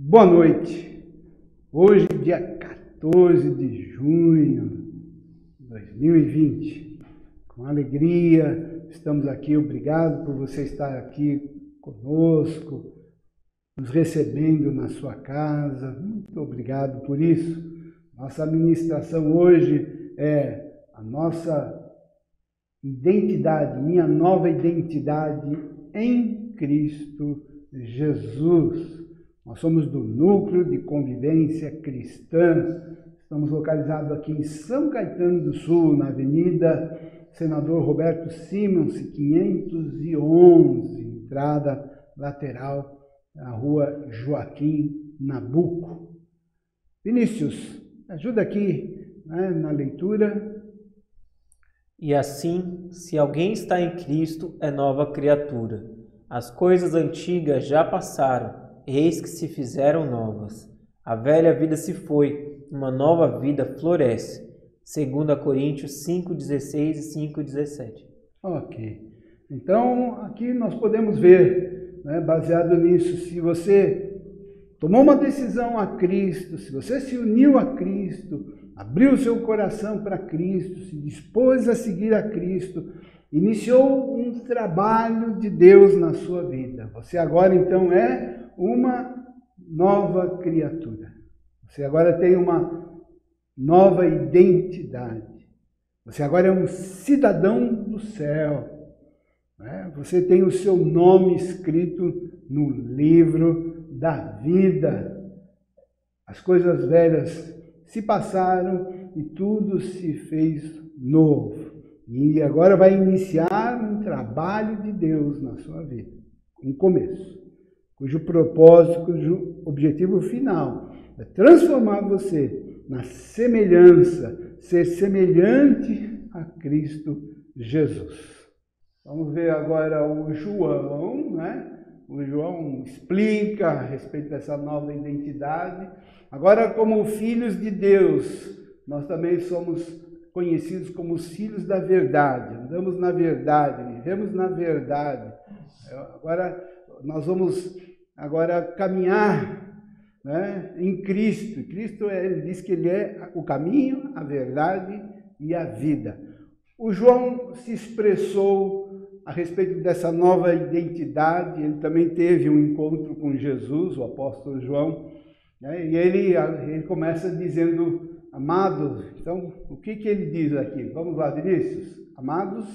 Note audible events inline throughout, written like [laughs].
Boa noite. Hoje, dia 14 de junho de 2020. Com alegria, estamos aqui. Obrigado por você estar aqui conosco, nos recebendo na sua casa. Muito obrigado por isso. Nossa administração hoje é a nossa identidade, minha nova identidade em Cristo Jesus. Nós somos do Núcleo de Convivência Cristã. Estamos localizados aqui em São Caetano do Sul, na Avenida Senador Roberto Simons, 511, entrada lateral na Rua Joaquim Nabuco. Vinícius, ajuda aqui né, na leitura. E assim, se alguém está em Cristo, é nova criatura. As coisas antigas já passaram eis que se fizeram novas. A velha vida se foi, uma nova vida floresce. 2 Coríntios 5,16 e 5,17. Ok. Então, aqui nós podemos ver, né, baseado nisso, se você tomou uma decisão a Cristo, se você se uniu a Cristo, abriu seu coração para Cristo, se dispôs a seguir a Cristo, iniciou um trabalho de Deus na sua vida. Você agora então é uma nova criatura. Você agora tem uma nova identidade. Você agora é um cidadão do céu. Né? Você tem o seu nome escrito no livro da vida. As coisas velhas se passaram e tudo se fez novo. E agora vai iniciar um trabalho de Deus na sua vida, um começo cujo propósito, cujo objetivo final é transformar você na semelhança, ser semelhante a Cristo Jesus. Vamos ver agora o João, né? O João explica a respeito dessa nova identidade. Agora, como filhos de Deus, nós também somos conhecidos como os filhos da verdade. Andamos na verdade, vivemos na verdade. Agora, nós vamos agora caminhar né, em Cristo. Cristo ele diz que ele é o caminho, a verdade e a vida. O João se expressou a respeito dessa nova identidade. Ele também teve um encontro com Jesus, o apóstolo João, né, e ele, ele começa dizendo, amados. Então, o que, que ele diz aqui? Vamos lá, Vinícius. Amados.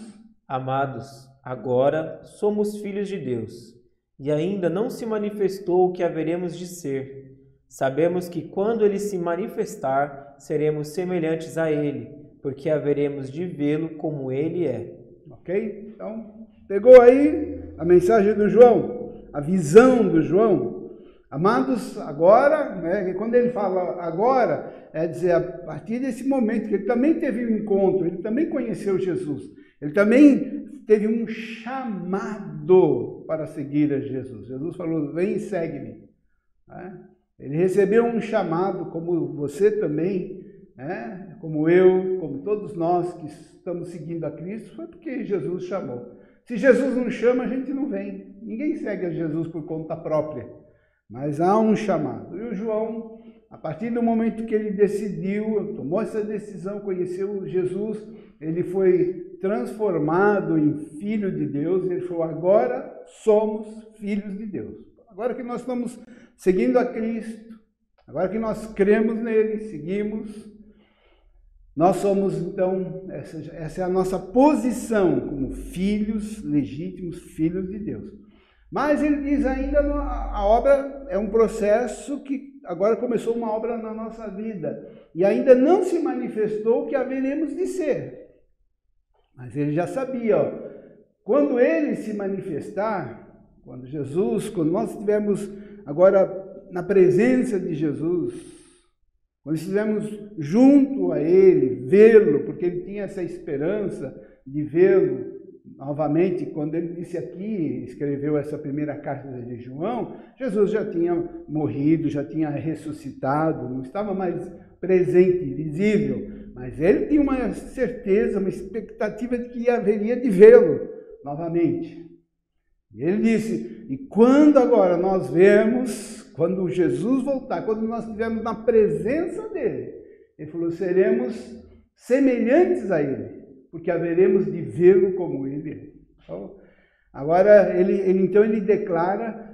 Amados, agora somos filhos de Deus e ainda não se manifestou o que haveremos de ser. Sabemos que quando ele se manifestar, seremos semelhantes a ele, porque haveremos de vê-lo como ele é. Ok? Então, pegou aí a mensagem do João, a visão do João. Amados, agora, né, quando ele fala agora, é dizer, a partir desse momento que ele também teve um encontro, ele também conheceu Jesus, ele também teve um chamado para seguir a Jesus. Jesus falou: Vem e segue-me. Né? Ele recebeu um chamado, como você também, né? como eu, como todos nós que estamos seguindo a Cristo, foi porque Jesus chamou. Se Jesus não chama, a gente não vem. Ninguém segue a Jesus por conta própria. Mas há um chamado. E o João, a partir do momento que ele decidiu, tomou essa decisão, conheceu Jesus, ele foi transformado em filho de Deus, ele falou: agora somos filhos de Deus. Agora que nós estamos seguindo a Cristo, agora que nós cremos nele, seguimos, nós somos então, essa, essa é a nossa posição como filhos legítimos, filhos de Deus. Mas ele diz ainda, a obra é um processo que agora começou uma obra na nossa vida e ainda não se manifestou o que haveremos de ser. Mas ele já sabia, ó, quando ele se manifestar, quando Jesus, quando nós estivermos agora na presença de Jesus, quando estivermos junto a ele, vê-lo, porque ele tinha essa esperança de vê-lo novamente, quando ele disse aqui, escreveu essa primeira carta de João, Jesus já tinha morrido, já tinha ressuscitado, não estava mais presente, visível, mas ele tinha uma certeza, uma expectativa de que haveria de vê-lo novamente. Ele disse: E quando agora nós vemos quando Jesus voltar, quando nós estivermos na presença dele, ele falou: seremos semelhantes a ele, porque haveremos de vê-lo como ele é. Então, agora, ele, ele, então, ele declara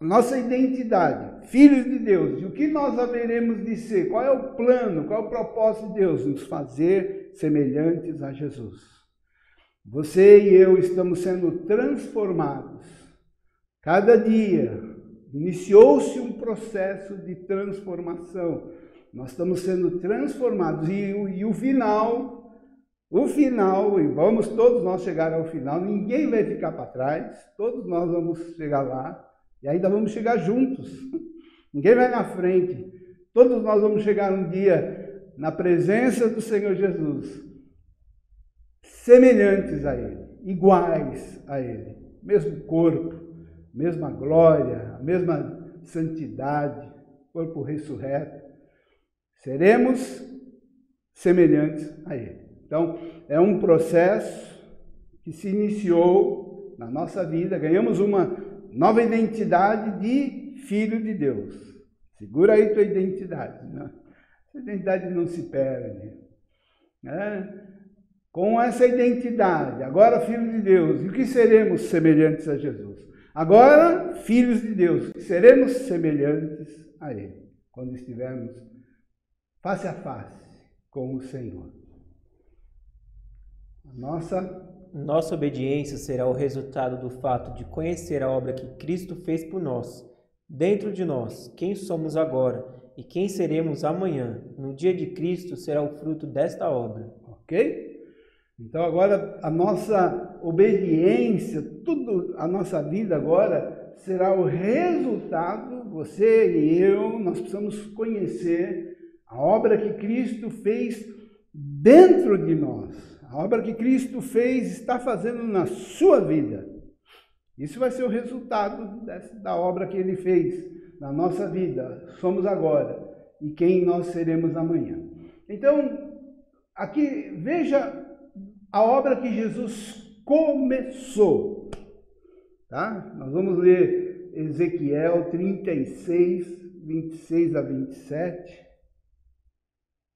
nossa identidade, filhos de Deus, e o que nós haveremos de ser, qual é o plano, qual é o propósito de Deus? Nos fazer semelhantes a Jesus. Você e eu estamos sendo transformados. Cada dia iniciou-se um processo de transformação. Nós estamos sendo transformados e, e o final, o final, e vamos todos nós chegar ao final, ninguém vai ficar para trás, todos nós vamos chegar lá e ainda vamos chegar juntos. Ninguém vai na frente. Todos nós vamos chegar um dia na presença do Senhor Jesus, semelhantes a Ele, iguais a Ele, mesmo corpo, mesma glória, a mesma santidade, corpo ressurreto. Seremos semelhantes a Ele. Então, é um processo que se iniciou na nossa vida, ganhamos uma nova identidade de filho de Deus. Segura aí tua identidade. Né? Essa identidade não se perde. Né? Com essa identidade, agora filho de Deus, e o que seremos semelhantes a Jesus? Agora, filhos de Deus, seremos semelhantes a Ele, quando estivermos face a face com o Senhor. Nossa nossa obediência será o resultado do fato de conhecer a obra que Cristo fez por nós, dentro de nós, quem somos agora e quem seremos amanhã. No dia de Cristo será o fruto desta obra. Ok? Então agora a nossa obediência, tudo a nossa vida agora será o resultado, você e eu, nós precisamos conhecer a obra que Cristo fez dentro de nós. A obra que Cristo fez está fazendo na sua vida. Isso vai ser o resultado da obra que ele fez na nossa vida. Somos agora e quem nós seremos amanhã. Então, aqui veja a obra que Jesus começou. Tá? Nós vamos ler Ezequiel 36, 26 a 27.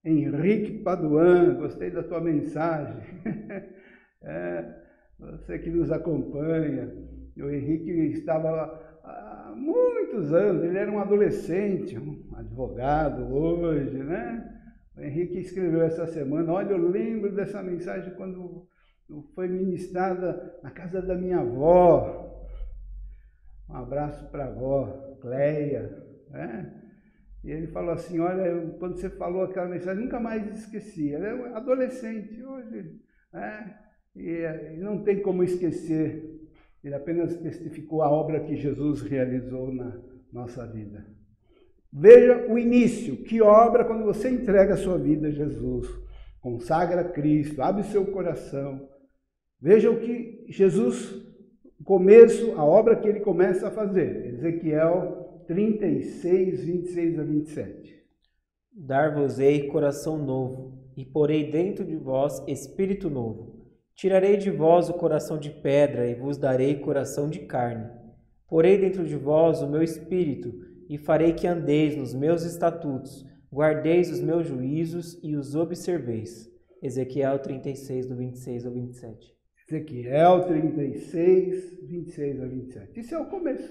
Henrique Paduan, gostei da tua mensagem. [laughs] é, você que nos acompanha. O Henrique estava há muitos anos, ele era um adolescente, um advogado hoje, né? O Henrique escreveu essa semana, olha, eu lembro dessa mensagem quando foi ministrada na casa da minha avó. Um abraço para a avó, Cleia, né? E ele falou assim: Olha, eu, quando você falou aquela mensagem, nunca mais esqueci. Ela é um adolescente hoje, né? e, e não tem como esquecer. Ele apenas testificou a obra que Jesus realizou na nossa vida. Veja o início, que obra quando você entrega a sua vida a Jesus, consagra a Cristo, abre seu coração. Veja o que Jesus, o começo, a obra que ele começa a fazer. Ezequiel 36, 26 a 27. Dar-vos-ei coração novo, e porei dentro de vós espírito novo. Tirarei de vós o coração de pedra, e vos darei coração de carne. Porei dentro de vós o meu espírito, e farei que andeis nos meus estatutos, guardeis os meus juízos e os observeis. Ezequiel 36, do 26 ao 27. Ezequiel 36, 26 a 27. Isso é o começo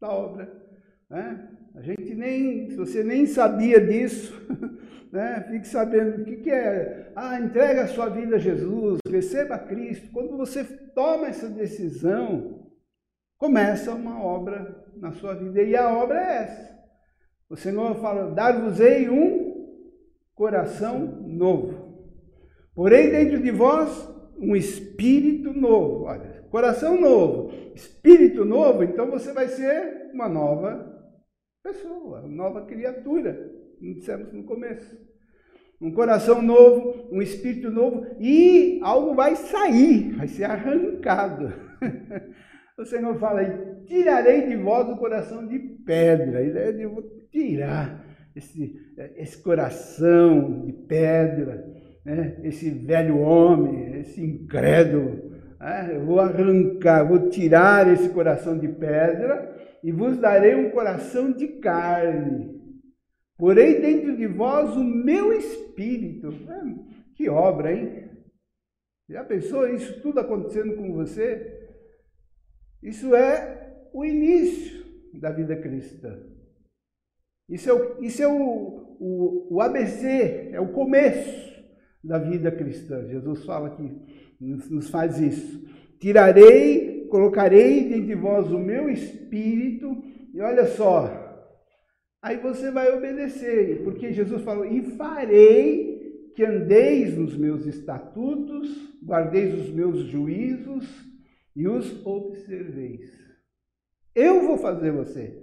da obra né? A gente nem, se você nem sabia disso, [laughs] né? fique sabendo o que, que é. Ah, entrega a sua vida a Jesus, receba Cristo. Quando você toma essa decisão, começa uma obra na sua vida. E a obra é essa. O Senhor fala: dar-vos-ei um coração novo. Porém, dentro de vós, um espírito novo. Olha, coração novo, espírito novo, então você vai ser uma nova pessoa, nova criatura, como dissemos no começo. Um coração novo, um espírito novo e algo vai sair, vai ser arrancado. [laughs] O Senhor fala tirarei de vós o coração de pedra. Eu vou tirar esse, esse coração de pedra, né? esse velho homem, esse incrédulo, É, eu vou arrancar, vou tirar esse coração de pedra e vos darei um coração de carne. Porém dentro de vós o meu espírito. É, que obra, hein? Já pensou isso tudo acontecendo com você? Isso é o início da vida cristã. Isso é o, isso é o, o, o ABC, é o começo da vida cristã. Jesus fala que nos, nos faz isso. Tirarei, colocarei dentro de vós o meu espírito, e olha só, aí você vai obedecer, porque Jesus falou: e farei que andeis nos meus estatutos, guardeis os meus juízos e os observeis. Eu vou fazer você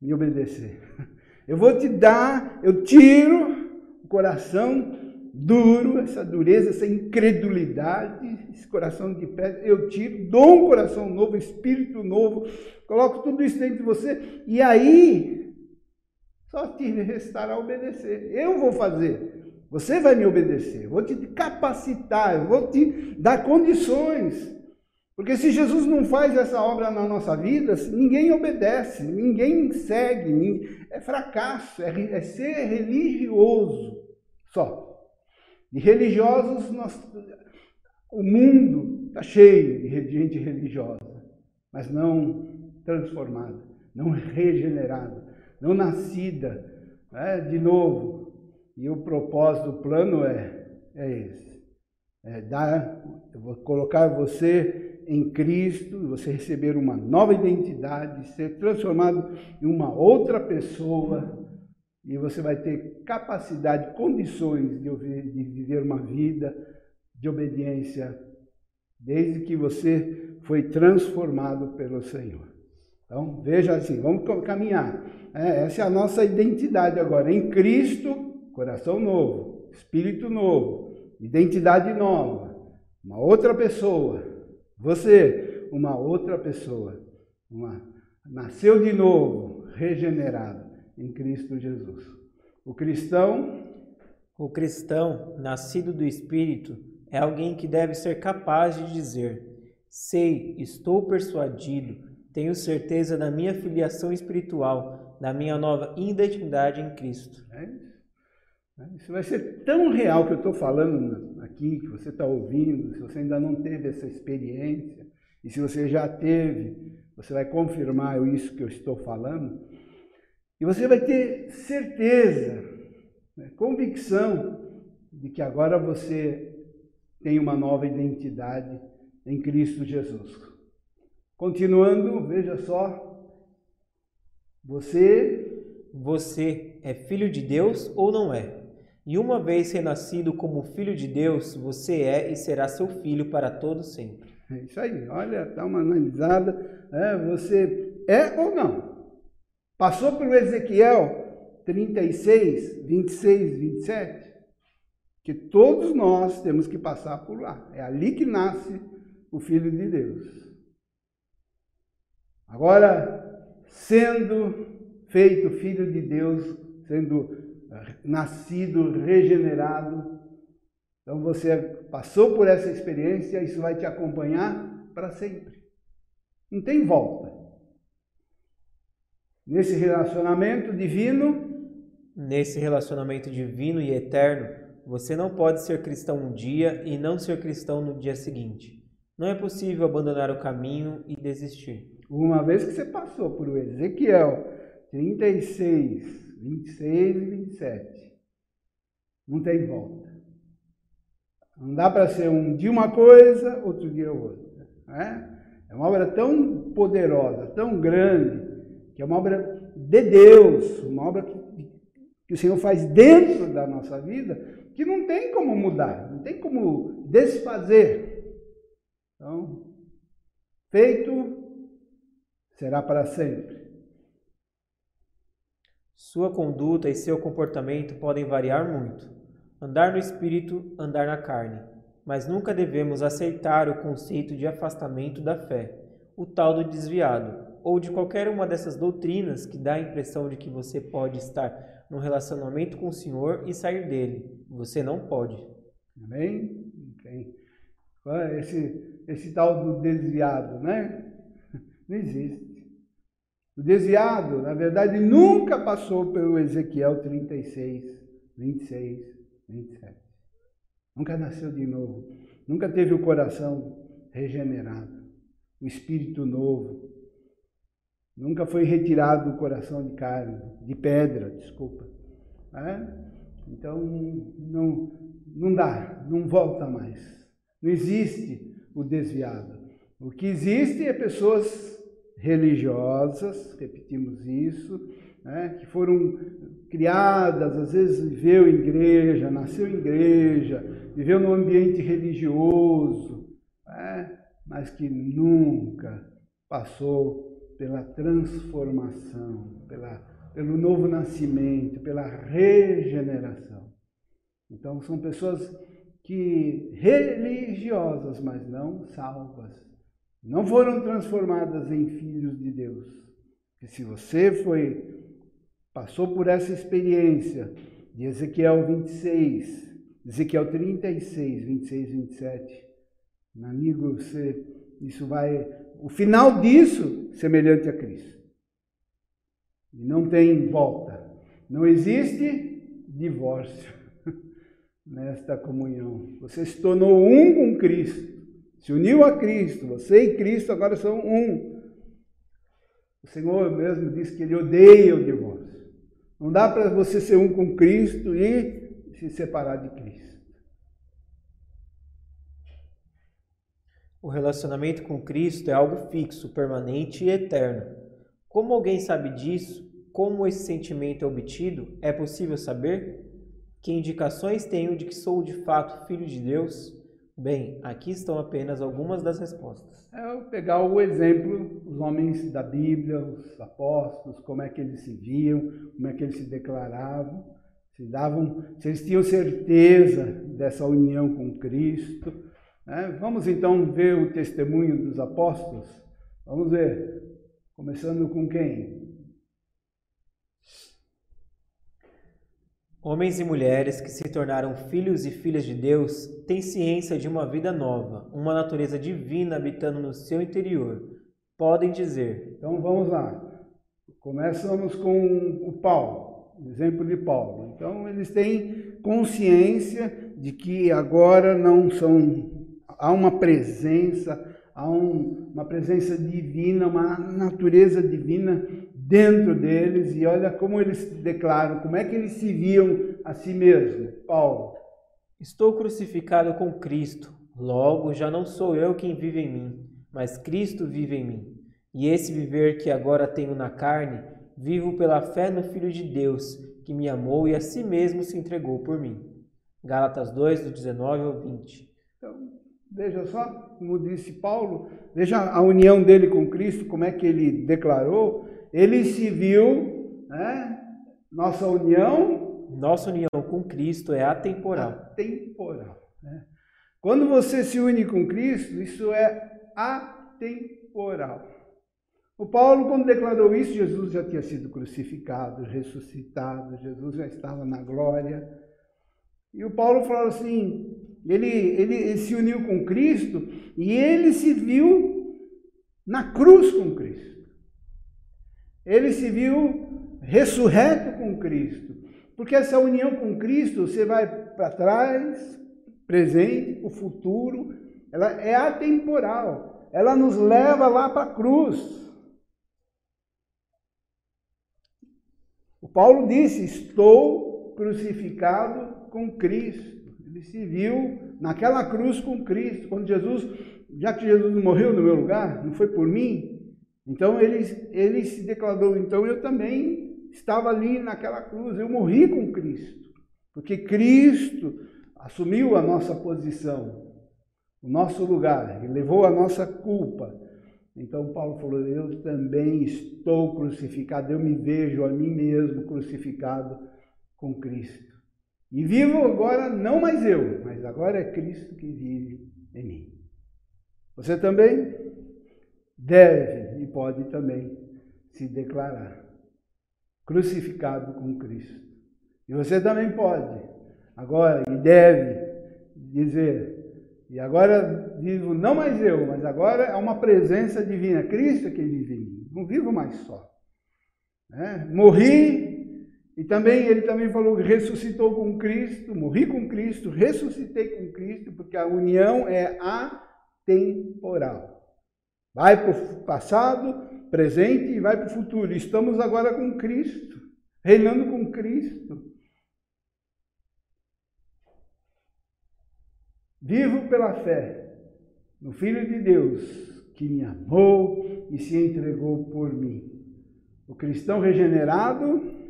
me obedecer. [laughs] Eu vou te dar, eu tiro o coração duro, essa dureza, essa incredulidade, esse coração de pedra, eu tiro, dou um coração novo, espírito novo, coloco tudo isso dentro de você, e aí só te restará obedecer. Eu vou fazer. Você vai me obedecer, vou te capacitar, vou te dar condições. Porque se Jesus não faz essa obra na nossa vida, ninguém obedece, ninguém segue, é fracasso, é, é ser religioso só. De religiosos, nós, o mundo está cheio de gente religiosa, mas não transformada, não regenerada, não nascida né, de novo. E o propósito, o plano é, é esse. É dar, eu vou colocar você em Cristo, você receber uma nova identidade, ser transformado em uma outra pessoa, e você vai ter capacidade, condições de, de viver uma vida de obediência, desde que você foi transformado pelo Senhor. Então, veja assim, vamos caminhar. É, essa é a nossa identidade agora. Em Cristo, coração novo, espírito novo, identidade nova, uma outra pessoa, você, uma outra pessoa, uma, nasceu de novo, regenerado em Cristo Jesus. O cristão. O cristão, nascido do Espírito, é alguém que deve ser capaz de dizer: Sei, estou persuadido, tenho certeza da minha filiação espiritual, da minha nova identidade em Cristo. É isso. É isso vai ser tão real que eu estou falando aqui, que você está ouvindo, se você ainda não teve essa experiência, e se você já teve, você vai confirmar isso que eu estou falando, e você vai ter certeza, né, convicção de que agora você tem uma nova identidade em Cristo Jesus. Continuando, veja só, você. Você é filho de Deus ou não é? E uma vez renascido como filho de Deus, você é e será seu filho para todo sempre. É isso aí, olha, dá uma analisada. É, você é ou não? Passou pelo Ezequiel 36, 26, 27? Que todos nós temos que passar por lá. É ali que nasce o Filho de Deus. Agora, sendo feito Filho de Deus, sendo nascido, regenerado. Então você passou por essa experiência, isso vai te acompanhar para sempre. Não tem volta. Nesse relacionamento divino, nesse relacionamento divino e eterno, você não pode ser cristão um dia e não ser cristão no dia seguinte. Não é possível abandonar o caminho e desistir. Uma vez que você passou por Ezequiel 36, 26 e 27. Não tem volta. Não dá para ser um dia uma coisa, outro dia outra. Né? É uma obra tão poderosa, tão grande, que é uma obra de Deus, uma obra que, que o Senhor faz dentro da nossa vida, que não tem como mudar, não tem como desfazer. Então, feito será para sempre. Sua conduta e seu comportamento podem variar muito. Andar no espírito, andar na carne. Mas nunca devemos aceitar o conceito de afastamento da fé, o tal do desviado, ou de qualquer uma dessas doutrinas que dá a impressão de que você pode estar num relacionamento com o Senhor e sair dele. Você não pode. Amém? esse, esse tal do desviado, né? [laughs] Não existe. O desviado, na verdade, nunca passou pelo Ezequiel 36, 26, 27. Nunca nasceu de novo. Nunca teve o coração regenerado, o espírito novo. Nunca foi retirado do coração de carne, de pedra, desculpa. É? Então, não, não dá, não volta mais. Não existe o desviado. O que existe é pessoas religiosas, repetimos isso, né, que foram criadas, às vezes viveu em igreja, nasceu em igreja, viveu num ambiente religioso, né, mas que nunca passou pela transformação, pela, pelo novo nascimento, pela regeneração. Então são pessoas que religiosas, mas não salvas não foram transformadas em filhos de Deus. Que se você foi passou por essa experiência de Ezequiel 26, Ezequiel 36, 26, 27, meu amigo, você, isso vai, o final disso, semelhante a Cristo. E não tem volta. Não existe divórcio [laughs] nesta comunhão. Você se tornou um com Cristo se uniu a Cristo, você e Cristo agora são um. O Senhor mesmo disse que ele odeia o divórcio. Não dá para você ser um com Cristo e se separar de Cristo. O relacionamento com Cristo é algo fixo, permanente e eterno. Como alguém sabe disso? Como esse sentimento é obtido? É possível saber? Que indicações tenho de que sou de fato filho de Deus? Bem, aqui estão apenas algumas das respostas. É eu pegar o exemplo, os homens da Bíblia, os apóstolos, como é que eles se viam, como é que eles se declaravam, se davam, se eles tinham certeza dessa união com Cristo. Né? Vamos então ver o testemunho dos apóstolos. Vamos ver, começando com quem? Homens e mulheres que se tornaram filhos e filhas de Deus têm ciência de uma vida nova, uma natureza divina habitando no seu interior. Podem dizer. Então vamos lá. Começamos com o Paulo, exemplo de Paulo. Então eles têm consciência de que agora não são. Há uma presença, há um, uma presença divina, uma natureza divina dentro deles e olha como eles declaram, como é que eles se viam a si mesmos. Paulo. Estou crucificado com Cristo, logo já não sou eu quem vive em mim, mas Cristo vive em mim. E esse viver que agora tenho na carne, vivo pela fé no Filho de Deus, que me amou e a si mesmo se entregou por mim. Gálatas 2, do 19 ao 20. Então, veja só, como disse Paulo, veja a união dele com Cristo, como é que ele declarou ele se viu, né? Nossa união. Nossa união com Cristo é atemporal. Atemporal. Né? Quando você se une com Cristo, isso é atemporal. O Paulo, quando declarou isso, Jesus já tinha sido crucificado, ressuscitado, Jesus já estava na glória. E o Paulo falou assim: ele, ele, ele se uniu com Cristo e ele se viu na cruz com Cristo. Ele se viu ressurreto com Cristo. Porque essa união com Cristo, você vai para trás, presente, o futuro, ela é atemporal. Ela nos leva lá para a cruz. O Paulo disse: Estou crucificado com Cristo. Ele se viu naquela cruz com Cristo. Quando Jesus, já que Jesus morreu no meu lugar, não foi por mim, então ele, ele se declarou, então eu também estava ali naquela cruz, eu morri com Cristo, porque Cristo assumiu a nossa posição, o nosso lugar, e levou a nossa culpa. Então Paulo falou: Eu também estou crucificado, eu me vejo a mim mesmo crucificado com Cristo. E vivo agora, não mais eu, mas agora é Cristo que vive em mim. Você também deve pode também se declarar crucificado com Cristo. E você também pode, agora, e deve dizer: E agora vivo não mais eu, mas agora é uma presença divina. Cristo que vive em mim. Não vivo mais só. É? Morri e também ele também falou que ressuscitou com Cristo, morri com Cristo, ressuscitei com Cristo, porque a união é atemporal. Vai para o passado, presente e vai para o futuro. Estamos agora com Cristo, reinando com Cristo. Vivo pela fé no Filho de Deus que me amou e se entregou por mim. O cristão regenerado.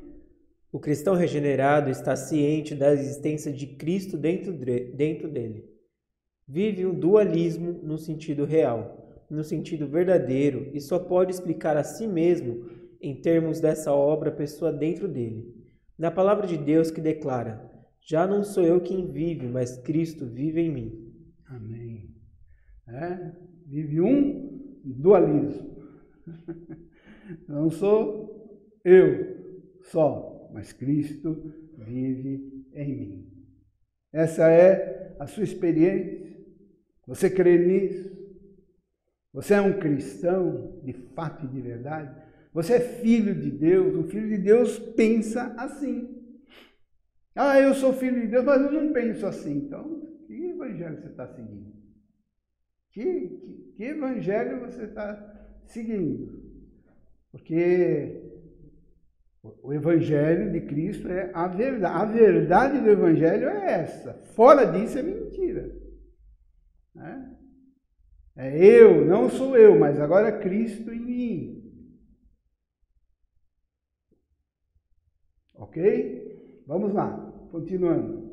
O cristão regenerado está ciente da existência de Cristo dentro, dentro dele. Vive um dualismo no sentido real, no sentido verdadeiro, e só pode explicar a si mesmo em termos dessa obra pessoa dentro dele. Na palavra de Deus que declara: já não sou eu quem vive, mas Cristo vive em mim. Amém. É, vive um dualismo. [laughs] Não sou eu só, mas Cristo vive em mim. Essa é a sua experiência. Você crê nisso? Você é um cristão de fato e de verdade? Você é filho de Deus? Um filho de Deus pensa assim. Ah, eu sou filho de Deus, mas eu não penso assim. Então, que evangelho você está seguindo? Que, que, que evangelho você está seguindo? Porque o evangelho de Cristo é a verdade. A verdade do evangelho é essa. Fora disso é mentira. Né? É eu, não sou eu, mas agora é Cristo em mim. Ok? Vamos lá, continuando.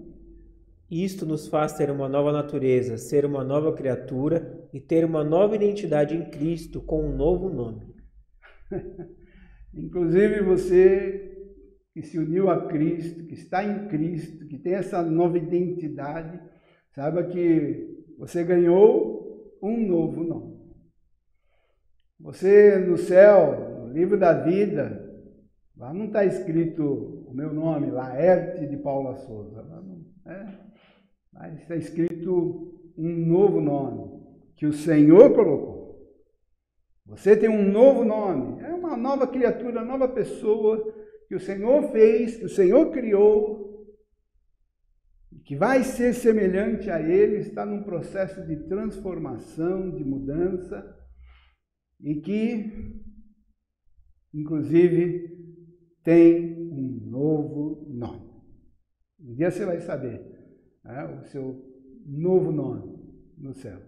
Isto nos faz ter uma nova natureza, ser uma nova criatura e ter uma nova identidade em Cristo com um novo nome. [laughs] Inclusive você que se uniu a Cristo, que está em Cristo, que tem essa nova identidade, saiba que você ganhou um novo nome. Você no céu, no livro da vida, lá não está escrito o meu nome, Laerte de Paula Souza. É, mas está escrito um novo nome que o Senhor colocou. Você tem um novo nome, é uma nova criatura, nova pessoa que o Senhor fez, que o Senhor criou, que vai ser semelhante a Ele, está num processo de transformação, de mudança, e que, inclusive, tem um novo nome. Um dia você vai saber né, o seu novo nome no céu.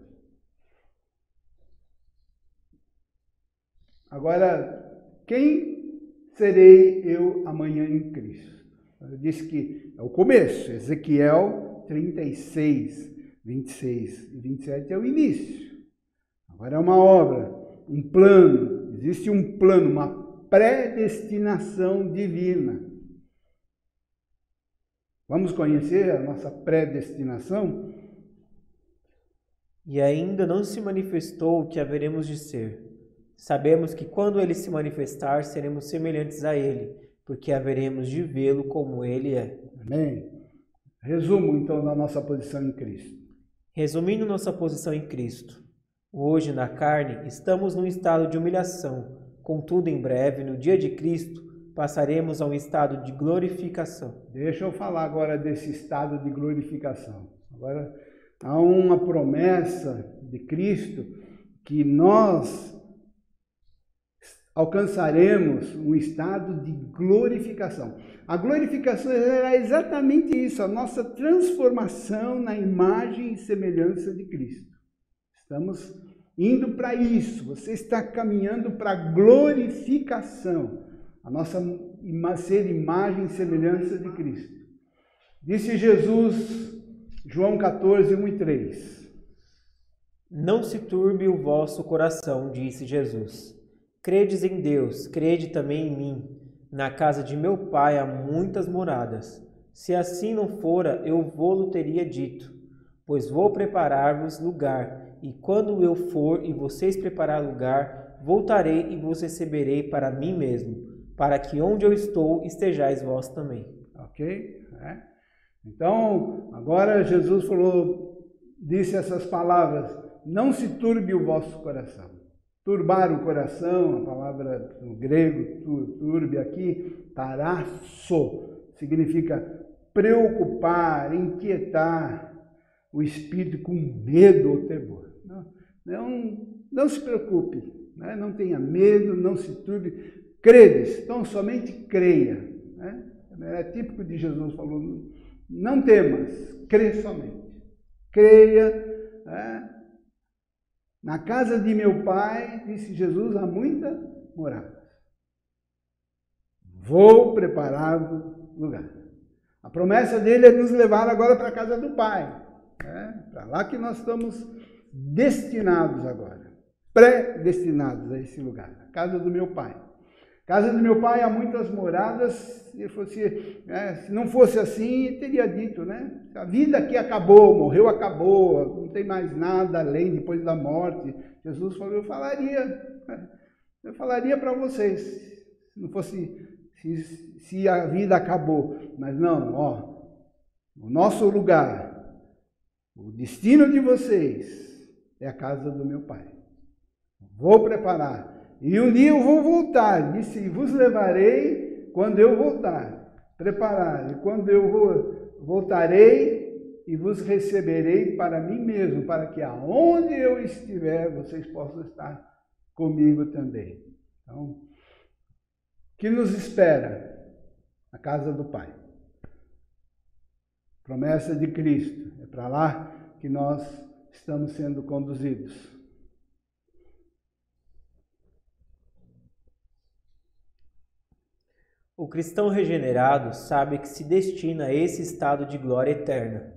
Agora, quem serei eu amanhã em Cristo? Disse que é o começo, Ezequiel 36, 26 e 27 é o início. Agora é uma obra, um plano, existe um plano, uma predestinação divina. Vamos conhecer a nossa predestinação? E ainda não se manifestou o que haveremos de ser. Sabemos que quando ele se manifestar, seremos semelhantes a ele, porque haveremos de vê-lo como ele é. Amém. Resumo então da nossa posição em Cristo. Resumindo nossa posição em Cristo. Hoje, na carne, estamos num estado de humilhação Contudo, em breve, no dia de Cristo, passaremos a um estado de glorificação. Deixa eu falar agora desse estado de glorificação. Agora, há uma promessa de Cristo que nós alcançaremos um estado de glorificação. A glorificação é exatamente isso, a nossa transformação na imagem e semelhança de Cristo. Estamos indo para isso, você está caminhando para a glorificação, a nossa ser imagem e semelhança de Cristo. Disse Jesus, João 14, 1 e 3. Não se turbe o vosso coração, disse Jesus. Credes em Deus, crede também em mim. Na casa de meu pai há muitas moradas. Se assim não fora, eu vou-lo teria dito, pois vou preparar-vos lugar e quando eu for e vocês preparar lugar, voltarei e vos receberei para mim mesmo, para que onde eu estou estejais vós também. Ok? É. Então, agora Jesus falou: disse essas palavras: Não se turbe o vosso coração. Turbar o coração, a palavra no grego, turbe aqui, tarasso, significa preocupar, inquietar o espírito com medo ou temor. Não, não, não se preocupe, né? não tenha medo, não se turbe. Credes, então somente creia. Né? É típico de Jesus, falou, não temas, crê somente. Creia. Né? Na casa de meu pai, disse Jesus, há muita morada. Vou preparar o lugar. A promessa dele é nos levar agora para a casa do pai. Né? Para lá que nós estamos destinados agora. Predestinados a esse lugar. A casa do meu pai. Casa do meu pai há muitas moradas. Se, fosse, é, se não fosse assim, teria dito, né? A vida aqui acabou, morreu, acabou, não tem mais nada além depois da morte. Jesus falou, eu falaria, né? [laughs] eu falaria para vocês, se não fosse, se, se a vida acabou. Mas não, ó, o nosso lugar, o destino de vocês é a casa do meu pai. Vou preparar e um dia eu vou voltar, disse, vos levarei quando eu voltar. Preparar, e quando eu vou, voltarei e vos receberei para mim mesmo, para que aonde eu estiver, vocês possam estar comigo também. Então, que nos espera? A casa do Pai. Promessa de Cristo. É para lá que nós estamos sendo conduzidos. O cristão regenerado sabe que se destina a esse estado de glória eterna.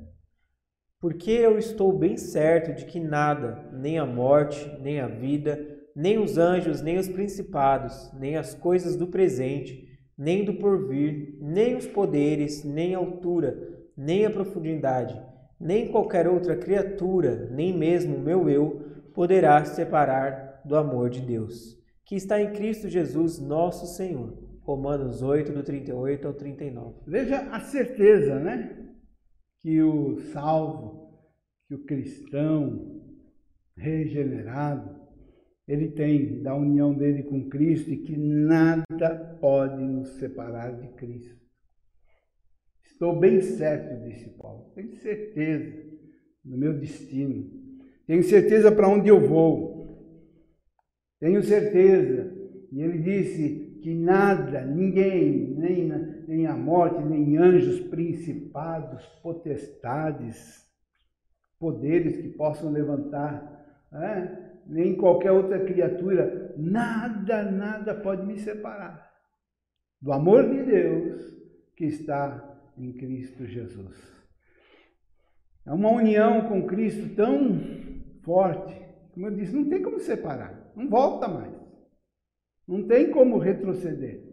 Porque eu estou bem certo de que nada, nem a morte, nem a vida, nem os anjos, nem os principados, nem as coisas do presente, nem do porvir, nem os poderes, nem a altura, nem a profundidade, nem qualquer outra criatura, nem mesmo o meu eu, poderá separar do amor de Deus, que está em Cristo Jesus, nosso Senhor. Romanos 8, do 38 ao 39. Veja a certeza, né? Que o salvo, que o cristão regenerado, ele tem da união dele com Cristo e que nada pode nos separar de Cristo. Estou bem certo, disse Paulo. Tenho certeza do meu destino. Tenho certeza para onde eu vou. Tenho certeza. E ele disse: que nada, ninguém, nem, nem a morte, nem anjos, principados, potestades, poderes que possam levantar, né? nem qualquer outra criatura, nada, nada pode me separar do amor de Deus que está em Cristo Jesus. É uma união com Cristo tão forte, como eu disse, não tem como separar, não volta mais. Não tem como retroceder.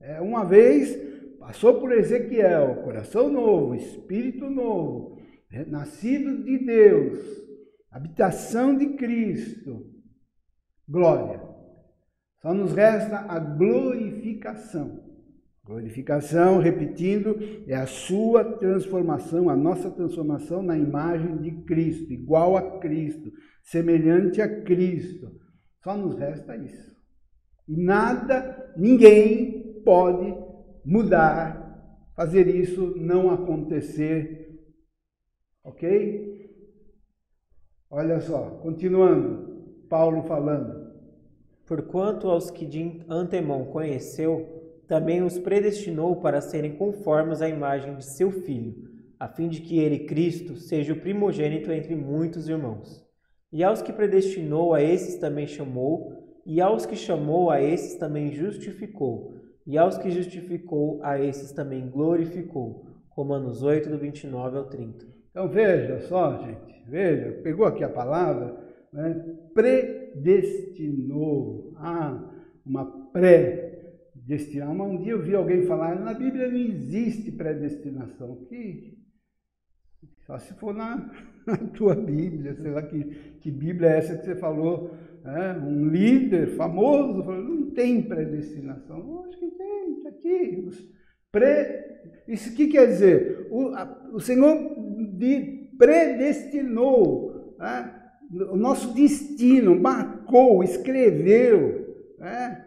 É, uma vez passou por Ezequiel, coração novo, espírito novo, é, nascido de Deus, habitação de Cristo, glória. Só nos resta a glorificação. Glorificação, repetindo, é a sua transformação, a nossa transformação na imagem de Cristo, igual a Cristo, semelhante a Cristo. Só nos resta isso. E nada, ninguém pode mudar, fazer isso não acontecer. Ok? Olha só, continuando, Paulo falando. Porquanto aos que de antemão conheceu, também os predestinou para serem conformes à imagem de seu filho, a fim de que ele, Cristo, seja o primogênito entre muitos irmãos. E aos que predestinou, a esses também chamou, e aos que chamou, a esses também justificou. E aos que justificou, a esses também glorificou. Romanos 8, do 29 ao 30. Então veja só, gente, veja, pegou aqui a palavra, né? predestinou. Ah, uma pré-destinação. Um dia eu vi alguém falar, na Bíblia não existe predestinação. Que só se for na, [laughs] na tua Bíblia, sei lá que, que Bíblia é essa que você falou é, um líder famoso, não tem predestinação. Acho que tem, está aqui. Pre... Isso que quer dizer? O, a, o Senhor de, predestinou, né? o nosso destino, marcou, escreveu, né?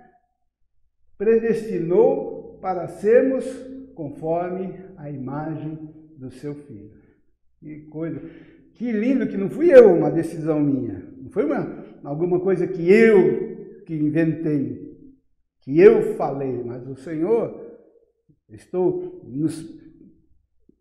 predestinou para sermos conforme a imagem do seu filho. Que coisa, que lindo que não fui eu uma decisão minha, não foi uma, alguma coisa que eu que inventei, que eu falei, mas o Senhor estou nos,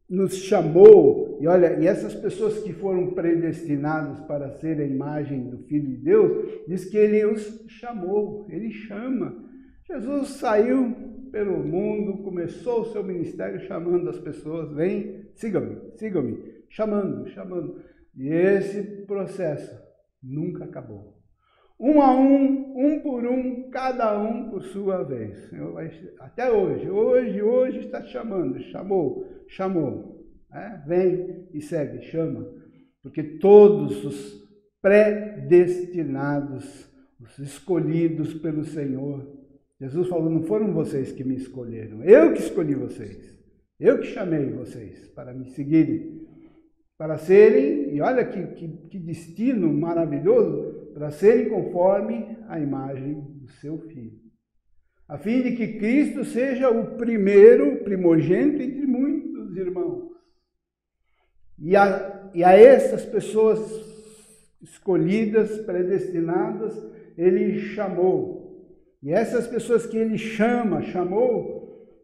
nos chamou, e olha, e essas pessoas que foram predestinadas para ser a imagem do Filho de Deus, diz que ele os chamou, ele chama. Jesus saiu pelo mundo, começou o seu ministério chamando as pessoas, vem, sigam-me, sigam-me, chamando, chamando. E esse processo nunca acabou. Um a um, um por um, cada um por sua vez. Eu, até hoje, hoje, hoje está chamando, chamou, chamou. É? Vem e segue, chama. Porque todos os predestinados, os escolhidos pelo Senhor, Jesus falou: não foram vocês que me escolheram, eu que escolhi vocês, eu que chamei vocês para me seguirem, para serem, e olha que, que, que destino maravilhoso, para serem conforme a imagem do seu Filho, a fim de que Cristo seja o primeiro primogênito entre muitos irmãos. E a, e a essas pessoas escolhidas, predestinadas, ele chamou e essas pessoas que ele chama, chamou,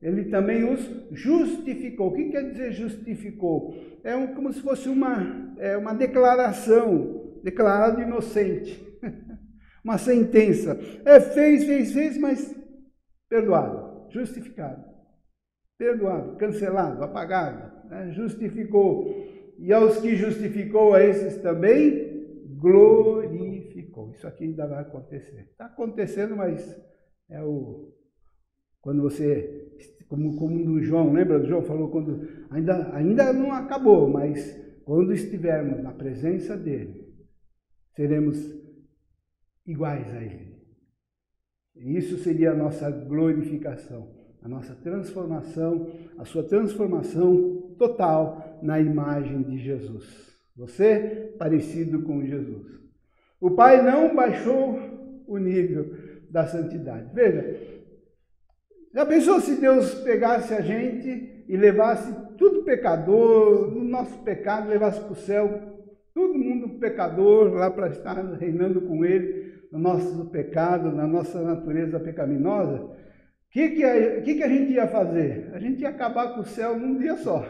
ele também os justificou. O que quer dizer justificou? É um, como se fosse uma, é uma declaração, declarado inocente. [laughs] uma sentença. É, fez, fez, fez, mas perdoado, justificado. Perdoado, cancelado, apagado, né? justificou. E aos que justificou, a esses também glorificou. Isso aqui ainda vai acontecer. Está acontecendo, mas é o quando você, como, como o João, lembra do João falou quando ainda ainda não acabou, mas quando estivermos na presença dele, seremos iguais a ele. Isso seria a nossa glorificação, a nossa transformação, a sua transformação total na imagem de Jesus. Você parecido com Jesus. O Pai não baixou o nível da santidade. Veja, já pensou se Deus pegasse a gente e levasse tudo pecador, no nosso pecado, levasse para o céu, todo mundo pecador, lá para estar reinando com Ele, no nosso pecado, na nossa natureza pecaminosa? O que, que, a, que, que a gente ia fazer? A gente ia acabar com o céu num dia só.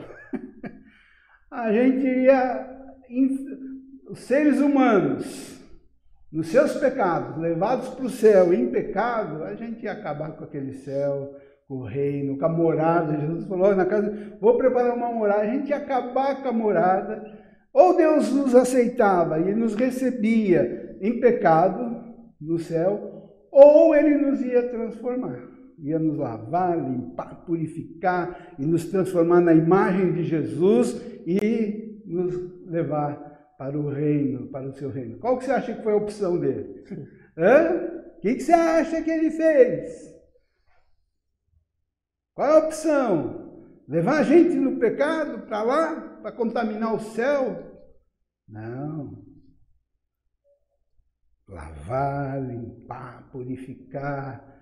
[laughs] a gente ia os seres humanos, nos seus pecados, levados para o céu em pecado, a gente ia acabar com aquele céu, com o reino, com a morada. Jesus falou na casa, vou preparar uma morada, a gente ia acabar com a morada. Ou Deus nos aceitava e nos recebia em pecado no céu, ou ele nos ia transformar, ia nos lavar, limpar, purificar e nos transformar na imagem de Jesus e nos levar para o reino, para o seu reino. Qual que você acha que foi a opção dele? [laughs] Hã? O que, que você acha que ele fez? Qual é a opção? Levar a gente no pecado para lá, para contaminar o céu? Não. Lavar, limpar, purificar,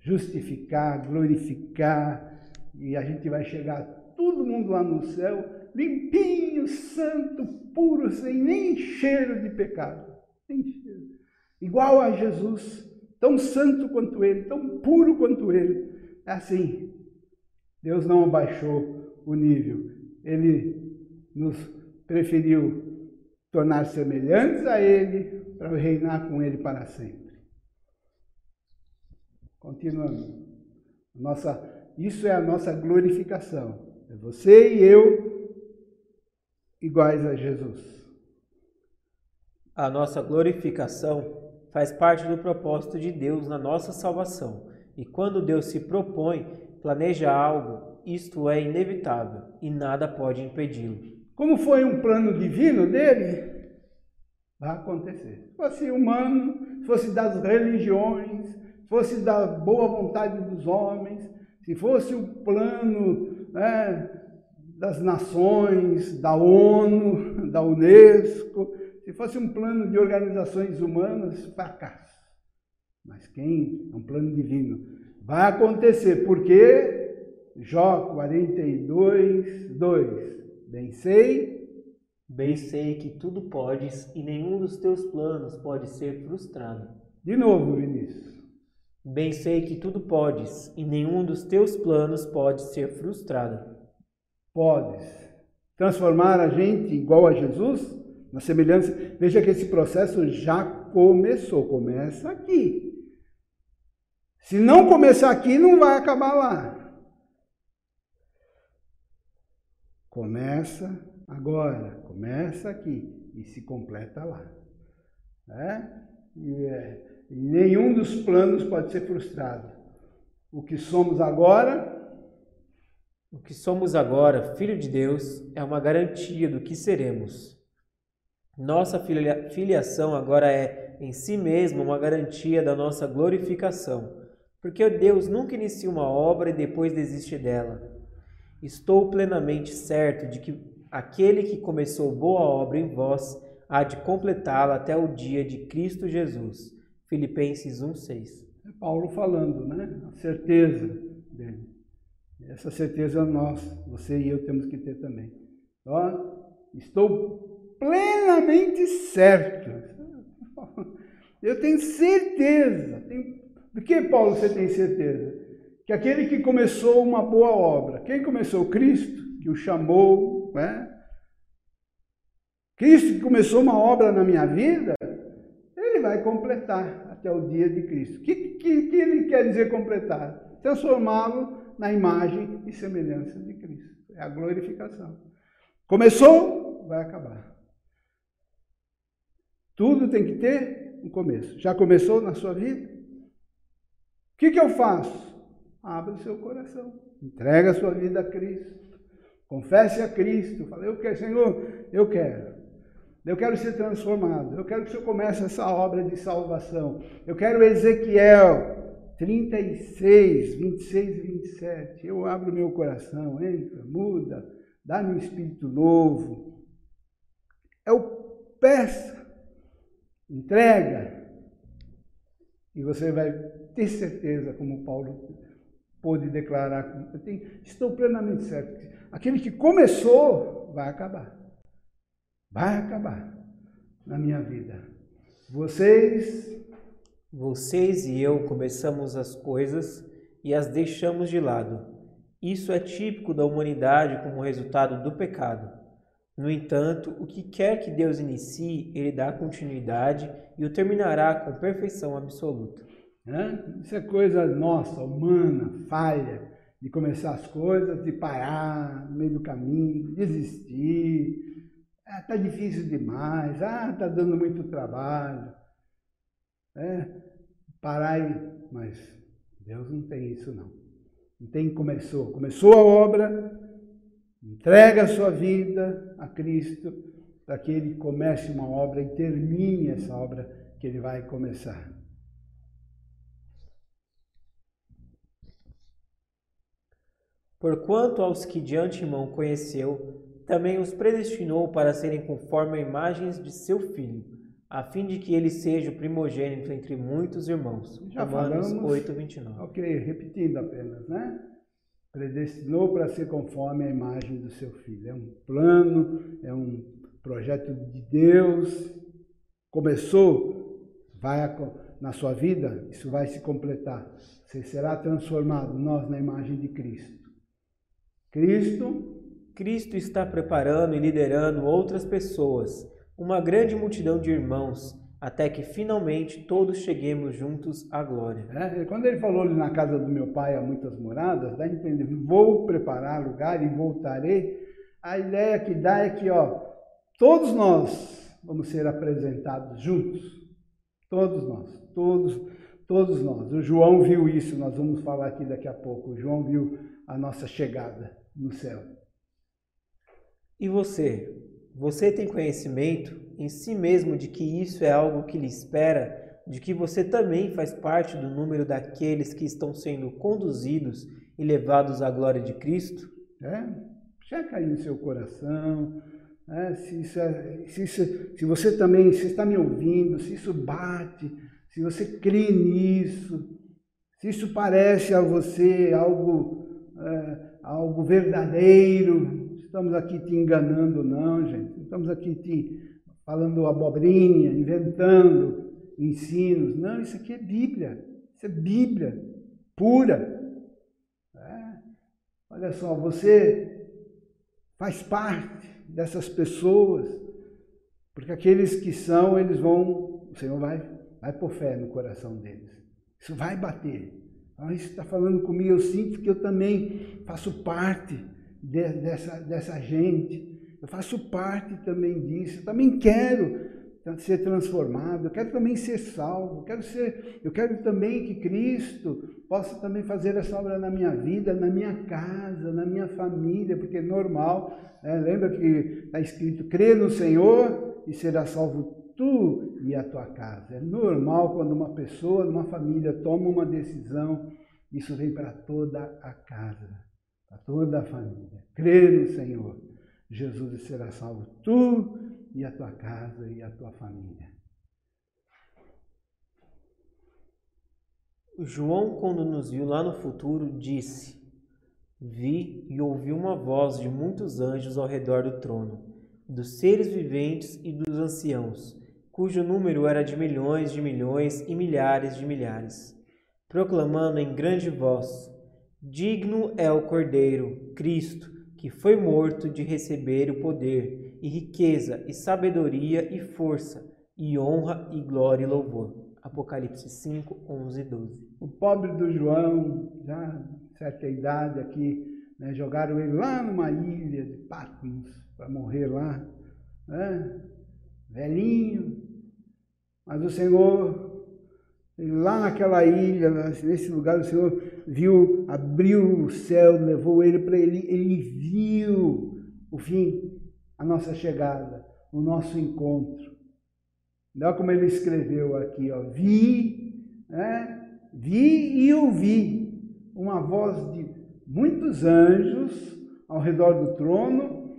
justificar, glorificar, e a gente vai chegar todo mundo lá no céu limpinho, santo, puro, sem nem cheiro de pecado. Cheiro. Igual a Jesus, tão santo quanto ele, tão puro quanto ele. É assim. Deus não abaixou o nível. Ele nos preferiu tornar semelhantes a ele para reinar com ele para sempre. Continuando. Nossa, isso é a nossa glorificação. É você e eu iguais a Jesus. A nossa glorificação faz parte do propósito de Deus na nossa salvação. E quando Deus se propõe, planeja algo, isto é inevitável e nada pode impedi-lo. Como foi um plano divino dele, vai acontecer. Se fosse humano, se fosse das religiões, se fosse da boa vontade dos homens, se fosse o plano né, das nações, da ONU, [laughs] da Unesco. Se fosse um plano de organizações humanas, fracasso. Mas quem? É um plano divino. Vai acontecer, porque Jó 42, 2. Bem sei Bem sei que tudo podes e nenhum dos teus planos pode ser frustrado. De novo, Vinícius. Bem sei que tudo podes e nenhum dos teus planos pode ser frustrado. Podes transformar a gente igual a Jesus, na semelhança. Veja que esse processo já começou, começa aqui. Se não começar aqui, não vai acabar lá. Começa Agora, começa aqui e se completa lá. Né? E, é, nenhum dos planos pode ser frustrado. O que somos agora. O que somos agora, Filho de Deus, é uma garantia do que seremos. Nossa filiação agora é, em si mesma, uma garantia da nossa glorificação, porque Deus nunca inicia uma obra e depois desiste dela. Estou plenamente certo de que Aquele que começou boa obra em vós há de completá-la até o dia de Cristo Jesus. Filipenses 1:6. É Paulo falando, né? A certeza dele. Essa certeza nós, você e eu temos que ter também. Estou plenamente certo. [laughs] Eu tenho certeza. Do que, Paulo, você tem certeza? Que aquele que começou uma boa obra, quem começou? Cristo, que o chamou, né? Cristo que começou uma obra na minha vida, ele vai completar até o dia de Cristo. O que, que, que ele quer dizer completar? Transformá-lo na imagem e semelhança de Cristo. É a glorificação. Começou, vai acabar. Tudo tem que ter um começo. Já começou na sua vida? O que, que eu faço? Abre o seu coração. Entrega a sua vida a Cristo. Confesse a Cristo. Fala, eu quero, Senhor, eu quero. Eu quero ser transformado. Eu quero que o Senhor comece essa obra de salvação. Eu quero Ezequiel 36, 26 e 27. Eu abro meu coração, entra, muda, dá-me um espírito novo. Eu peço, entrega, e você vai ter certeza, como Paulo pôde declarar. Tenho, estou plenamente certo aquele que começou vai acabar. Vai acabar na minha vida. Vocês. Vocês e eu começamos as coisas e as deixamos de lado. Isso é típico da humanidade como resultado do pecado. No entanto, o que quer que Deus inicie, Ele dá continuidade e o terminará com perfeição absoluta. É? Isso é coisa nossa, humana, falha de começar as coisas, de parar no meio do caminho, desistir. Ah, tá difícil demais. Ah, tá dando muito trabalho. É, parar e... Mas Deus não tem isso não. Não tem começou. Começou a obra, entrega a sua vida a Cristo para que Ele comece uma obra e termine essa obra que Ele vai começar. Porquanto aos que de antemão conheceu, também os predestinou para serem conforme a imagens de seu Filho, a fim de que ele seja o primogênito entre muitos irmãos. Já Romanos falamos, 8, 29. Ok, repetindo apenas, né? Predestinou para ser conforme a imagem do seu Filho. É um plano, é um projeto de Deus. Começou, vai na sua vida, isso vai se completar. Você será transformado, nós, na imagem de Cristo. Cristo. Cristo está preparando e liderando outras pessoas, uma grande multidão de irmãos, até que finalmente todos cheguemos juntos à glória. É, quando ele falou ali na casa do meu pai há muitas moradas, dá a entender, vou preparar lugar e voltarei. A ideia que dá é que, ó, todos nós vamos ser apresentados juntos. Todos nós, todos, todos nós. O João viu isso, nós vamos falar aqui daqui a pouco. O João viu a nossa chegada no céu. E você? Você tem conhecimento em si mesmo de que isso é algo que lhe espera, de que você também faz parte do número daqueles que estão sendo conduzidos e levados à glória de Cristo? É, Checa aí no seu coração, né? se, isso é, se, isso, se você também se está me ouvindo, se isso bate, se você crê nisso, se isso parece a você algo, é, algo verdadeiro, estamos aqui te enganando, não, gente. Não estamos aqui te falando abobrinha, inventando ensinos. Não, isso aqui é Bíblia. Isso é Bíblia pura. É. Olha só, você faz parte dessas pessoas, porque aqueles que são, eles vão, o Senhor vai, vai pôr fé no coração deles. Isso vai bater. Ah, isso está falando comigo, eu sinto que eu também faço parte de, dessa, dessa gente. Eu faço parte também disso. Eu também quero ser transformado, eu quero também ser salvo, eu quero ser, eu quero também que Cristo possa também fazer essa obra na minha vida, na minha casa, na minha família, porque é normal, né? lembra que está escrito, crê no Senhor e será salvo tu e a tua casa. É normal quando uma pessoa, uma família toma uma decisão, isso vem para toda a casa, para toda a família. Crê no Senhor, Jesus será salvo tu e a tua casa e a tua família. João, quando nos viu lá no futuro, disse: Vi e ouvi uma voz de muitos anjos ao redor do trono, dos seres viventes e dos anciãos, cujo número era de milhões de milhões e milhares de milhares, proclamando em grande voz: Digno é o Cordeiro, Cristo, que foi morto de receber o poder e riqueza, e sabedoria, e força, e honra, e glória e louvor. Apocalipse 5, 11 e 12. O pobre do João, já certa idade aqui, né, jogaram ele lá numa ilha de Patmos para morrer lá, né? velhinho, mas o Senhor, lá naquela ilha, nesse lugar, o Senhor viu, abriu o céu, levou ele para ele, ele viu o fim a nossa chegada, o nosso encontro. Olha como ele escreveu aqui, ó, vi, né? vi e ouvi uma voz de muitos anjos ao redor do trono,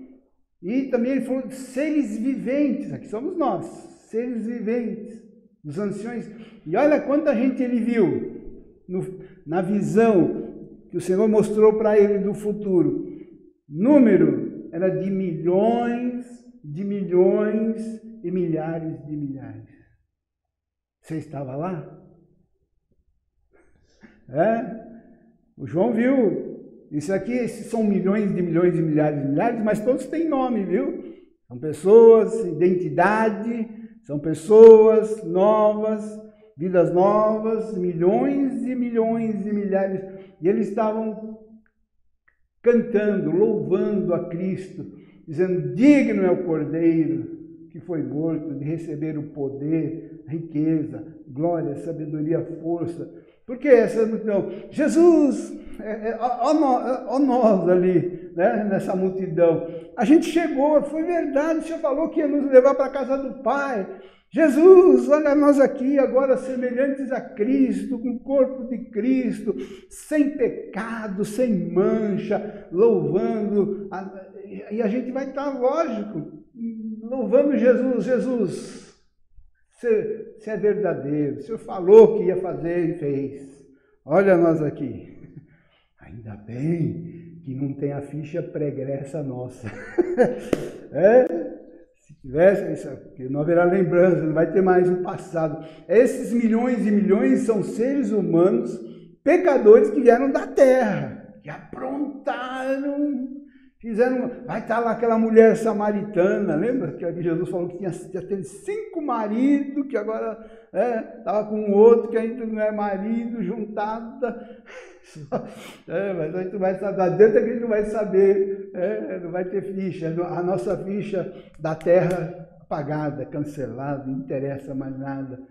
e também ele falou de seres viventes, aqui somos nós, seres viventes, dos anciões. E olha quanta gente ele viu no, na visão que o Senhor mostrou para ele do futuro. Número era de milhões, de milhões e milhares de milhares. Você estava lá? É? O João viu. Isso aqui esses são milhões de milhões de milhares de milhares, mas todos têm nome, viu? São pessoas, identidade, são pessoas novas, vidas novas, milhões e milhões e milhares. E eles estavam cantando, louvando a Cristo, dizendo: Digno é o Cordeiro que foi morto de receber o poder, riqueza, glória, sabedoria, força. Por que essa multidão? Jesus, é, é, ó nós ali, né, nessa multidão. A gente chegou, foi verdade, o Senhor falou que ia nos levar para a casa do Pai. Jesus, olha nós aqui agora semelhantes a Cristo, com o corpo de Cristo, sem pecado, sem mancha, louvando. E a gente vai estar, lógico, louvando Jesus. Jesus, você, você é verdadeiro, o Senhor falou que ia fazer e fez. Olha nós aqui. Ainda bem que não tem a ficha pregressa nossa. [laughs] é? Tivesse, não haverá lembrança, não vai ter mais um passado. Esses milhões e milhões são seres humanos, pecadores que vieram da terra, que aprontaram, fizeram. Vai estar lá aquela mulher samaritana, lembra que Jesus falou que tinha, tinha cinco maridos, que agora estava é, com outro que ainda não é marido, juntada. [laughs] É, mas a gente vai saber, dentro a gente não vai saber, é, não vai ter ficha, a nossa ficha da terra apagada, cancelada, não interessa mais nada.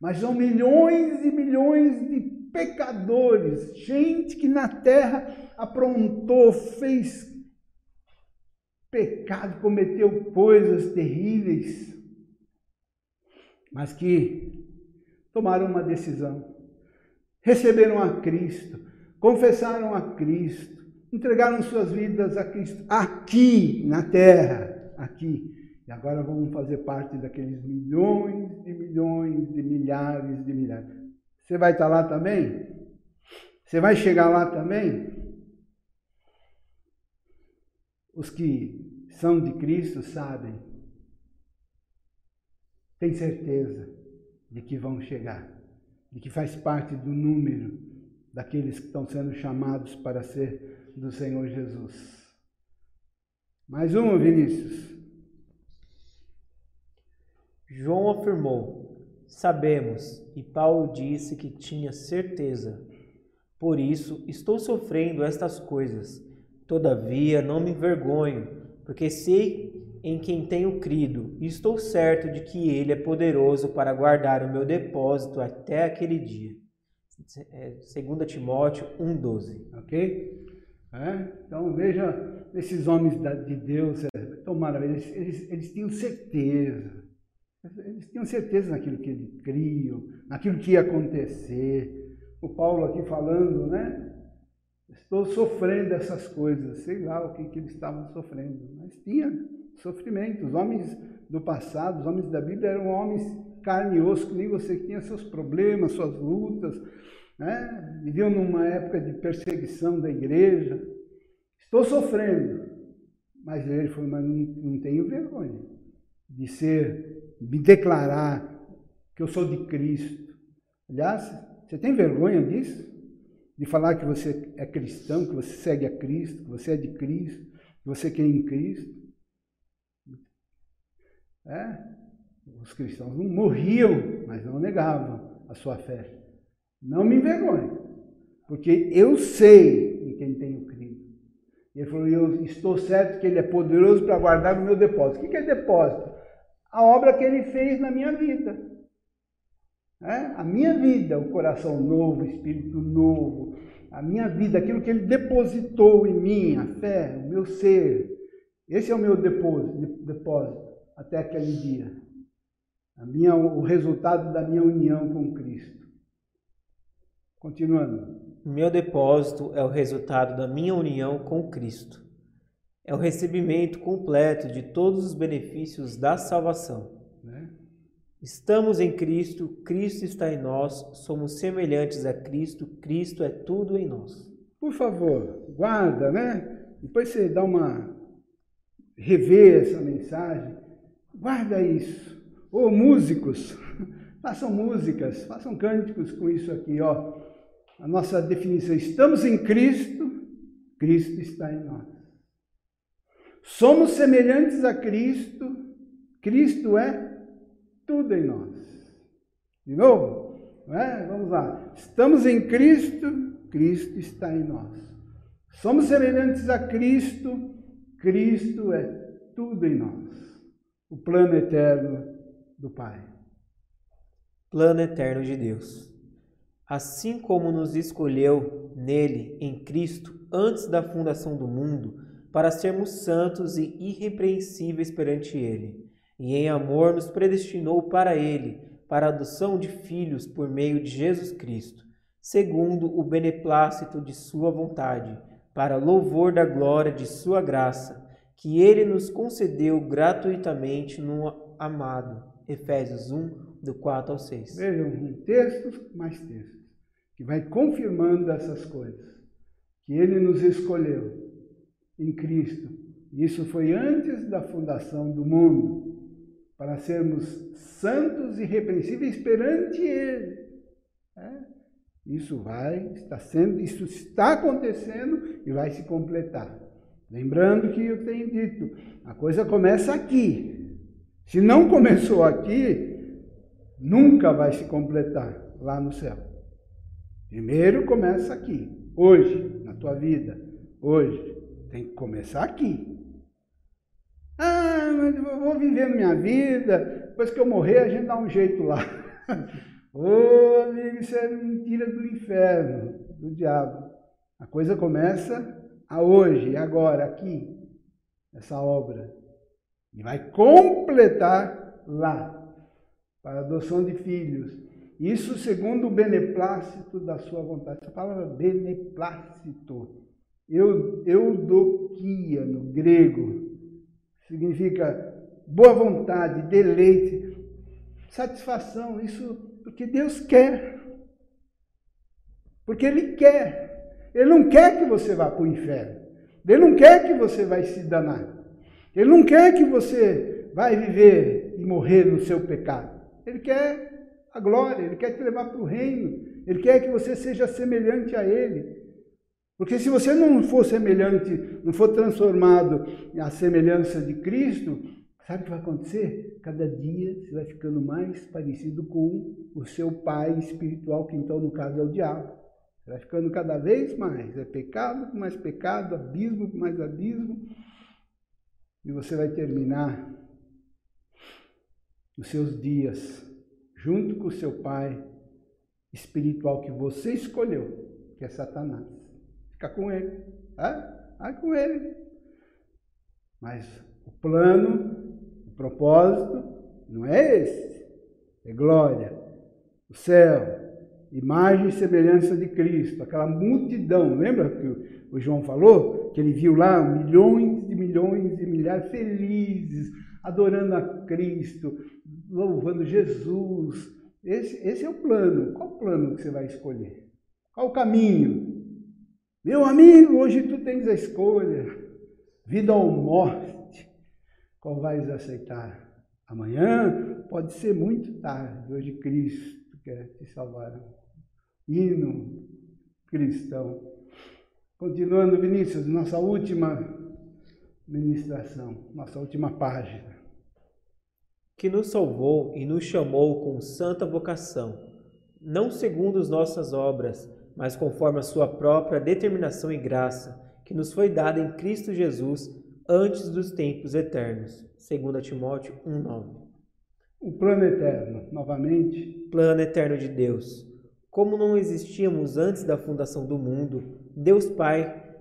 Mas são milhões e milhões de pecadores, gente que na terra aprontou, fez pecado, cometeu coisas terríveis, mas que tomaram uma decisão, receberam a Cristo, confessaram a Cristo, entregaram suas vidas a Cristo aqui na terra, aqui. E agora vão fazer parte daqueles milhões de milhões de milhares de milhares. Você vai estar lá também? Você vai chegar lá também? Os que são de Cristo sabem, têm certeza de que vão chegar, de que faz parte do número daqueles que estão sendo chamados para ser do Senhor Jesus. Mais uma, Vinícius. João afirmou: Sabemos, e Paulo disse que tinha certeza. Por isso estou sofrendo estas coisas. Todavia não me envergonho, porque sei em quem tenho crido, e estou certo de que Ele é poderoso para guardar o meu depósito até aquele dia. 2 é, Timóteo 1,12. Ok? É? Então veja esses homens de Deus, é tão maravilhosos, eles, eles, tinham certeza eles tinham certeza naquilo que eles criam, naquilo que ia acontecer. O Paulo aqui falando, né? Estou sofrendo essas coisas, sei lá o que, que eles estavam sofrendo, mas tinha sofrimento. Os homens do passado, os homens da Bíblia eram homens carne e osso, que nem você tinha seus problemas, suas lutas, né? viviam numa época de perseguição da igreja. Estou sofrendo, mas ele falou, mas não, não tenho vergonha de ser me declarar que eu sou de Cristo. Aliás, você tem vergonha disso? De falar que você é cristão, que você segue a Cristo, que você é de Cristo, que você crê em Cristo? É? Os cristãos não morriam, mas não negavam a sua fé. Não me envergonhe, porque eu sei em quem tenho crido. Ele falou, eu estou certo que ele é poderoso para guardar o meu depósito. O que é depósito? a obra que ele fez na minha vida. É? A minha vida, o coração novo, o espírito novo, a minha vida, aquilo que ele depositou em mim, a fé, o meu ser. Esse é o meu depósito, depósito até aquele dia. A minha, o resultado da minha união com Cristo. Continuando. Meu depósito é o resultado da minha união com Cristo é o recebimento completo de todos os benefícios da salvação. Né? Estamos em Cristo, Cristo está em nós, somos semelhantes a Cristo, Cristo é tudo em nós. Por favor, guarda, né? Depois você dá uma. rever essa mensagem, guarda isso. Ou músicos, [laughs] façam músicas, façam cânticos com isso aqui, ó. A nossa definição: estamos em Cristo, Cristo está em nós. Somos semelhantes a Cristo, Cristo é tudo em nós. De novo, é? vamos lá. Estamos em Cristo, Cristo está em nós. Somos semelhantes a Cristo, Cristo é tudo em nós. O plano eterno do Pai. Plano eterno de Deus. Assim como nos escolheu nele, em Cristo, antes da fundação do mundo, para sermos santos e irrepreensíveis perante Ele. E em amor nos predestinou para Ele, para a adoção de filhos por meio de Jesus Cristo, segundo o beneplácito de Sua vontade, para louvor da glória de Sua graça, que Ele nos concedeu gratuitamente no amado. Efésios 1, do 4 ao 6. Vejam, um texto mais textos, que vai confirmando essas coisas, que Ele nos escolheu em Cristo. Isso foi antes da fundação do mundo, para sermos santos e repreensíveis perante Ele. É? Isso vai, está sendo, isso está acontecendo e vai se completar. Lembrando que eu tenho dito, a coisa começa aqui. Se não começou aqui, nunca vai se completar lá no céu. Primeiro começa aqui, hoje, na tua vida, hoje. Tem que começar aqui. Ah, mas eu vou vivendo minha vida, depois que eu morrer a gente dá um jeito lá. [laughs] Ô oh, amigo, isso é mentira do inferno, do diabo. A coisa começa a hoje, agora, aqui, essa obra. E vai completar lá, para adoção de filhos. Isso segundo o beneplácito da sua vontade. Essa palavra beneplácito Eu, eudokia, no grego, significa boa vontade, deleite, satisfação. Isso porque Deus quer. Porque Ele quer. Ele não quer que você vá para o inferno. Ele não quer que você vai se danar. Ele não quer que você vai viver e morrer no seu pecado. Ele quer a glória, ele quer te levar para o reino. Ele quer que você seja semelhante a ele. Porque se você não for semelhante, não for transformado à semelhança de Cristo, sabe o que vai acontecer? Cada dia você vai ficando mais parecido com o seu pai espiritual, que então no caso é o diabo. Vai ficando cada vez mais. É pecado com mais pecado, abismo com mais abismo. E você vai terminar os seus dias junto com o seu pai espiritual que você escolheu, que é Satanás. Fica com ele, tá? Vai com ele. Mas o plano, o propósito, não é esse. É glória, o céu, imagem e semelhança de Cristo, aquela multidão. Lembra que o João falou? Que ele viu lá milhões de milhões de milhares felizes, adorando a Cristo, louvando Jesus. Esse, esse é o plano. Qual o plano que você vai escolher? Qual o caminho? Meu amigo, hoje tu tens a escolha, vida ou morte. Qual vais aceitar? Amanhã pode ser muito tarde. Hoje Cristo quer te salvar. Hino cristão. Continuando, Vinícius, nossa última ministração, nossa última página. Que nos salvou e nos chamou com santa vocação, não segundo as nossas obras, mas conforme a sua própria determinação e graça, que nos foi dada em Cristo Jesus antes dos tempos eternos. 2 Timóteo 1:9. O plano eterno, novamente. Plano eterno de Deus. Como não existíamos antes da fundação do mundo, Deus Pai,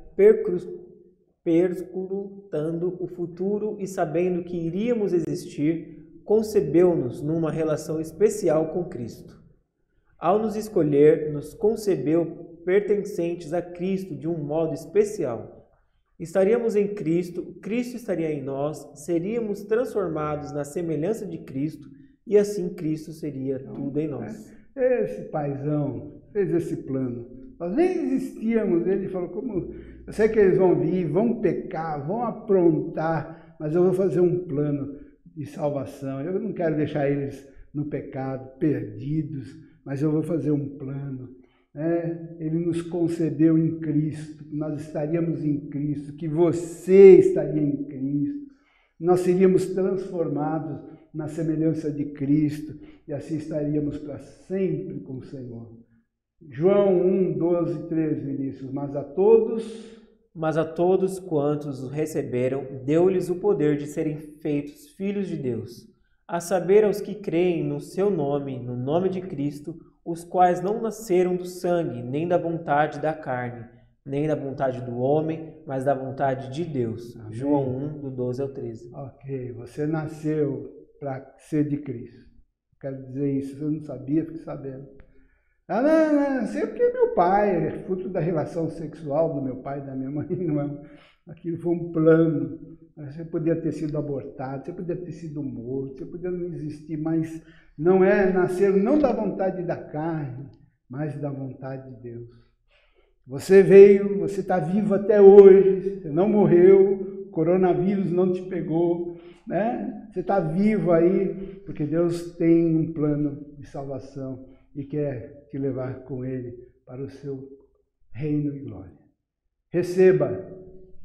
perscrutando o futuro e sabendo que iríamos existir, concebeu-nos numa relação especial com Cristo ao nos escolher, nos concebeu pertencentes a Cristo de um modo especial. Estaríamos em Cristo, Cristo estaria em nós, seríamos transformados na semelhança de Cristo e assim Cristo seria tudo em nós. Esse paizão fez esse plano. Nós nem existíamos. Ele falou: como eu sei que eles vão vir, vão pecar, vão aprontar, mas eu vou fazer um plano de salvação. Eu não quero deixar eles no pecado, perdidos mas eu vou fazer um plano. É, ele nos concebeu em Cristo, que nós estaríamos em Cristo, que você estaria em Cristo, nós seríamos transformados na semelhança de Cristo e assim estaríamos para sempre com o Senhor. João 1, 12, 13, Vinícius. Mas a todos. Mas a todos quantos o receberam, deu-lhes o poder de serem feitos filhos de Deus a saber aos que creem no seu nome, no nome de Cristo, os quais não nasceram do sangue, nem da vontade da carne, nem da vontade do homem, mas da vontade de Deus. Amém. João 1, do 12 ao 13. Ok, você nasceu para ser de Cristo. Quero dizer isso, eu não sabia, fiquei sabendo. Ah, não, não, sei porque é meu pai, é fruto da relação sexual do meu pai e da minha [laughs] mãe, não é? Aquilo foi um plano você podia ter sido abortado, você podia ter sido morto, você podia não existir, mas não é nascer não da vontade da carne, mas da vontade de Deus. Você veio, você está vivo até hoje, você não morreu, o coronavírus não te pegou, né? Você está vivo aí, porque Deus tem um plano de salvação e quer te levar com Ele para o seu reino e glória. Receba,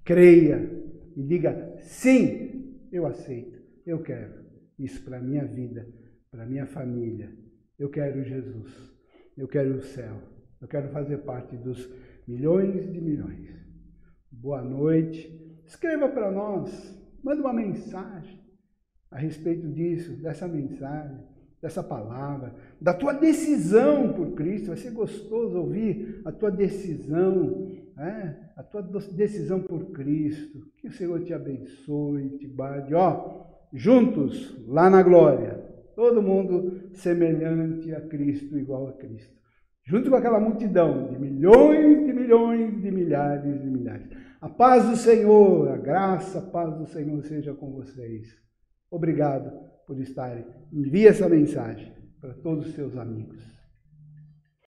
creia, e diga: sim, eu aceito, eu quero isso para a minha vida, para a minha família. Eu quero Jesus, eu quero o céu, eu quero fazer parte dos milhões de milhões. Boa noite. Escreva para nós, manda uma mensagem a respeito disso, dessa mensagem, dessa palavra, da tua decisão por Cristo. Vai ser gostoso ouvir a tua decisão é, a tua decisão por Cristo. Que o Senhor te abençoe, te guarde. Ó, juntos, lá na glória, todo mundo semelhante a Cristo, igual a Cristo. junto com aquela multidão de milhões de milhões de milhares de milhares. A paz do Senhor, a graça, a paz do Senhor seja com vocês. Obrigado por estarem. Envie essa mensagem para todos os seus amigos.